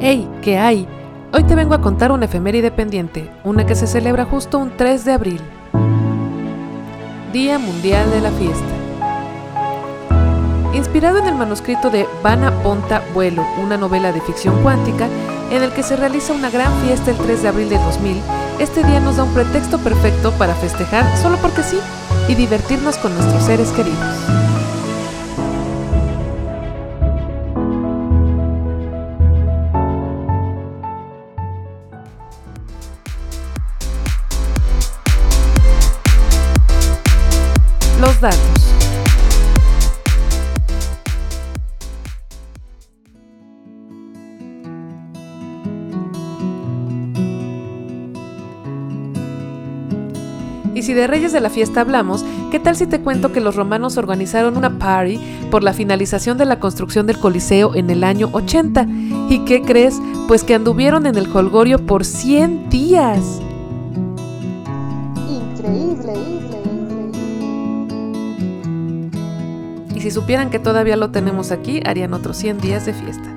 ¡Hey! ¿Qué hay? Hoy te vengo a contar una efeméride pendiente, una que se celebra justo un 3 de abril. Día Mundial de la Fiesta. Inspirado en el manuscrito de Vana Ponta Vuelo, una novela de ficción cuántica, en el que se realiza una gran fiesta el 3 de abril de 2000, este día nos da un pretexto perfecto para festejar solo porque sí y divertirnos con nuestros seres queridos. Y si de Reyes de la Fiesta hablamos, ¿qué tal si te cuento que los romanos organizaron una party por la finalización de la construcción del Coliseo en el año 80? ¿Y qué crees? Pues que anduvieron en el Holgorio por 100 días. Y si supieran que todavía lo tenemos aquí, harían otros 100 días de fiesta.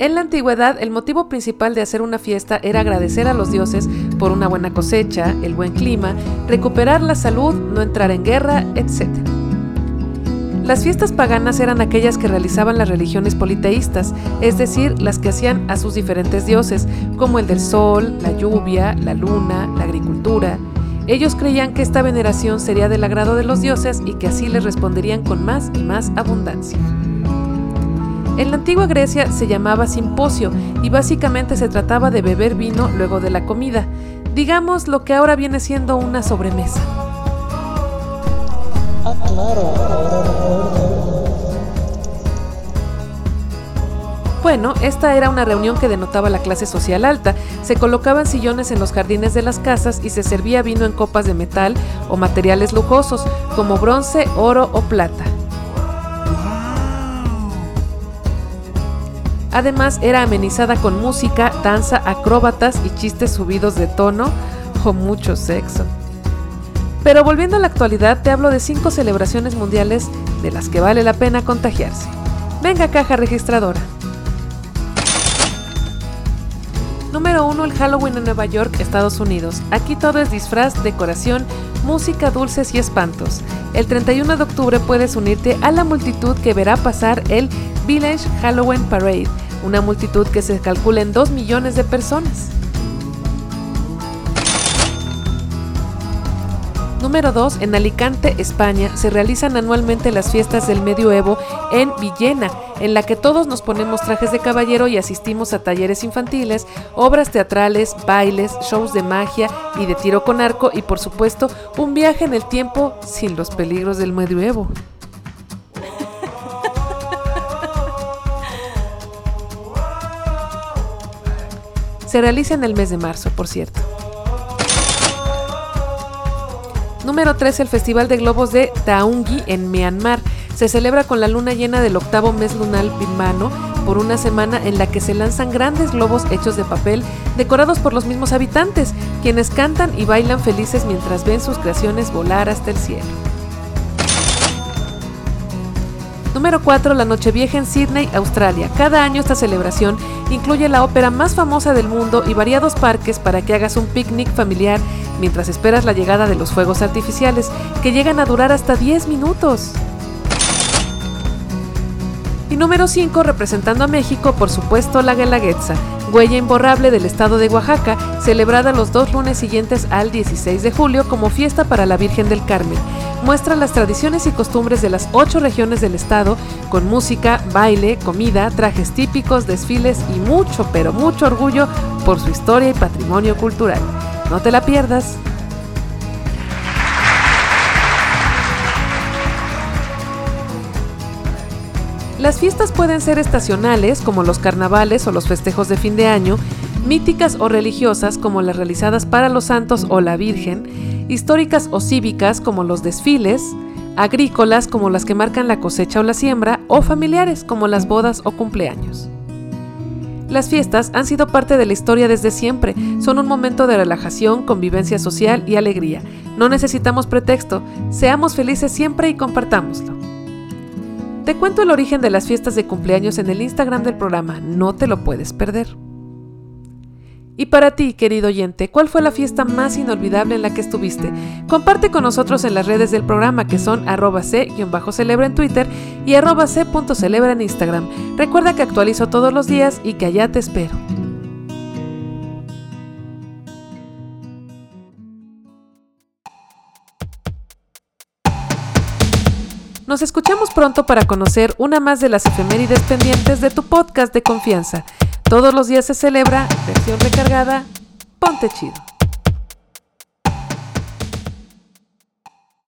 En la antigüedad, el motivo principal de hacer una fiesta era agradecer a los dioses por una buena cosecha, el buen clima, recuperar la salud, no entrar en guerra, etc. Las fiestas paganas eran aquellas que realizaban las religiones politeístas, es decir, las que hacían a sus diferentes dioses, como el del sol, la lluvia, la luna, la agricultura, ellos creían que esta veneración sería del agrado de los dioses y que así les responderían con más y más abundancia. En la antigua Grecia se llamaba simposio y básicamente se trataba de beber vino luego de la comida, digamos lo que ahora viene siendo una sobremesa. Ah, Bueno, esta era una reunión que denotaba la clase social alta. Se colocaban sillones en los jardines de las casas y se servía vino en copas de metal o materiales lujosos, como bronce, oro o plata. Además, era amenizada con música, danza, acróbatas y chistes subidos de tono o mucho sexo. Pero volviendo a la actualidad, te hablo de cinco celebraciones mundiales de las que vale la pena contagiarse. Venga, caja registradora. Número 1. El Halloween en Nueva York, Estados Unidos. Aquí todo es disfraz, decoración, música, dulces y espantos. El 31 de octubre puedes unirte a la multitud que verá pasar el Village Halloween Parade, una multitud que se calcula en 2 millones de personas. Número 2. En Alicante, España, se realizan anualmente las fiestas del medioevo en Villena, en la que todos nos ponemos trajes de caballero y asistimos a talleres infantiles, obras teatrales, bailes, shows de magia y de tiro con arco y por supuesto un viaje en el tiempo sin los peligros del medioevo. Se realiza en el mes de marzo, por cierto. Número 3. El Festival de Globos de Taungi en Myanmar. Se celebra con la luna llena del octavo mes lunar birmano por una semana en la que se lanzan grandes globos hechos de papel decorados por los mismos habitantes, quienes cantan y bailan felices mientras ven sus creaciones volar hasta el cielo. Número 4. La Nochevieja en Sydney, Australia. Cada año esta celebración incluye la ópera más famosa del mundo y variados parques para que hagas un picnic familiar mientras esperas la llegada de los fuegos artificiales, que llegan a durar hasta 10 minutos. Y número 5, representando a México, por supuesto, la Guelaguetza, huella imborrable del estado de Oaxaca, celebrada los dos lunes siguientes al 16 de julio como fiesta para la Virgen del Carmen. Muestra las tradiciones y costumbres de las ocho regiones del estado, con música, baile, comida, trajes típicos, desfiles y mucho, pero mucho orgullo por su historia y patrimonio cultural. No te la pierdas. Las fiestas pueden ser estacionales, como los carnavales o los festejos de fin de año, míticas o religiosas, como las realizadas para los santos o la Virgen, históricas o cívicas, como los desfiles, agrícolas, como las que marcan la cosecha o la siembra, o familiares, como las bodas o cumpleaños. Las fiestas han sido parte de la historia desde siempre, son un momento de relajación, convivencia social y alegría. No necesitamos pretexto, seamos felices siempre y compartámoslo. Te cuento el origen de las fiestas de cumpleaños en el Instagram del programa, no te lo puedes perder. Y para ti, querido oyente, ¿cuál fue la fiesta más inolvidable en la que estuviste? Comparte con nosotros en las redes del programa que son arroba c-celebra en Twitter y arroba c.celebra en Instagram. Recuerda que actualizo todos los días y que allá te espero. Nos escuchamos pronto para conocer una más de las efemérides pendientes de tu podcast de confianza. Todos los días se celebra, versión recargada, ponte chido.